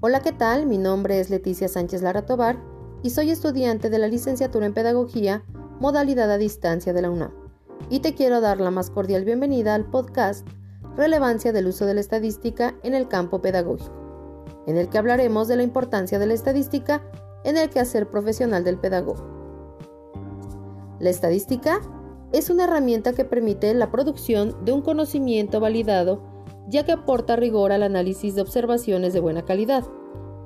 Hola, ¿qué tal? Mi nombre es Leticia Sánchez Lara Tobar y soy estudiante de la licenciatura en Pedagogía, modalidad a distancia de la UNAM. Y te quiero dar la más cordial bienvenida al podcast Relevancia del uso de la estadística en el campo pedagógico, en el que hablaremos de la importancia de la estadística en el quehacer profesional del pedagogo. La estadística es una herramienta que permite la producción de un conocimiento validado ya que aporta rigor al análisis de observaciones de buena calidad,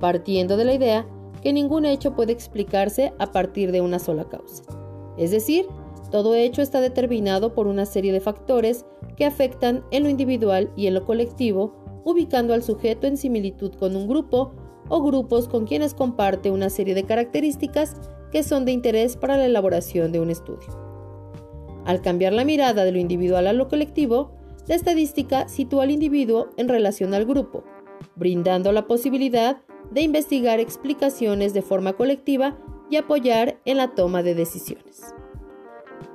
partiendo de la idea que ningún hecho puede explicarse a partir de una sola causa. Es decir, todo hecho está determinado por una serie de factores que afectan en lo individual y en lo colectivo, ubicando al sujeto en similitud con un grupo o grupos con quienes comparte una serie de características que son de interés para la elaboración de un estudio. Al cambiar la mirada de lo individual a lo colectivo, la estadística sitúa al individuo en relación al grupo, brindando la posibilidad de investigar explicaciones de forma colectiva y apoyar en la toma de decisiones.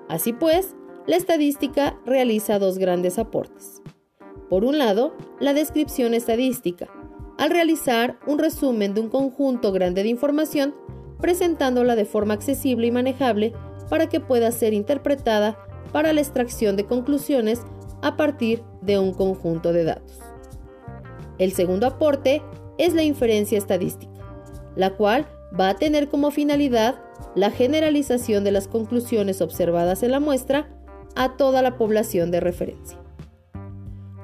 Así pues, la estadística realiza dos grandes aportes. Por un lado, la descripción estadística, al realizar un resumen de un conjunto grande de información, presentándola de forma accesible y manejable para que pueda ser interpretada para la extracción de conclusiones a partir de un conjunto de datos. El segundo aporte es la inferencia estadística, la cual va a tener como finalidad la generalización de las conclusiones observadas en la muestra a toda la población de referencia.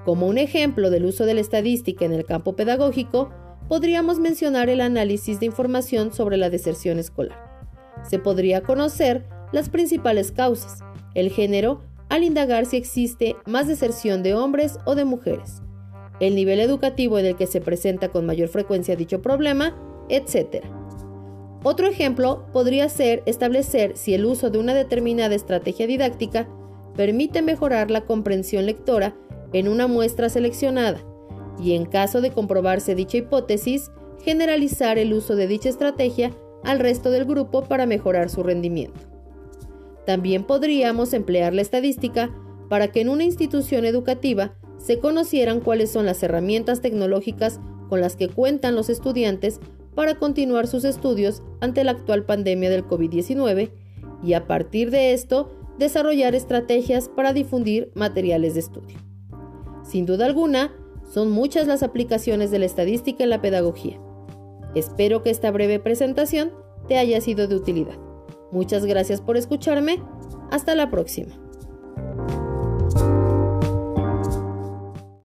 Como un ejemplo del uso de la estadística en el campo pedagógico, podríamos mencionar el análisis de información sobre la deserción escolar. Se podría conocer las principales causas, el género, al indagar si existe más deserción de hombres o de mujeres, el nivel educativo en el que se presenta con mayor frecuencia dicho problema, etc. Otro ejemplo podría ser establecer si el uso de una determinada estrategia didáctica permite mejorar la comprensión lectora en una muestra seleccionada y en caso de comprobarse dicha hipótesis, generalizar el uso de dicha estrategia al resto del grupo para mejorar su rendimiento. También podríamos emplear la estadística para que en una institución educativa se conocieran cuáles son las herramientas tecnológicas con las que cuentan los estudiantes para continuar sus estudios ante la actual pandemia del COVID-19 y a partir de esto desarrollar estrategias para difundir materiales de estudio. Sin duda alguna, son muchas las aplicaciones de la estadística en la pedagogía. Espero que esta breve presentación te haya sido de utilidad. Muchas gracias por escucharme. Hasta la próxima.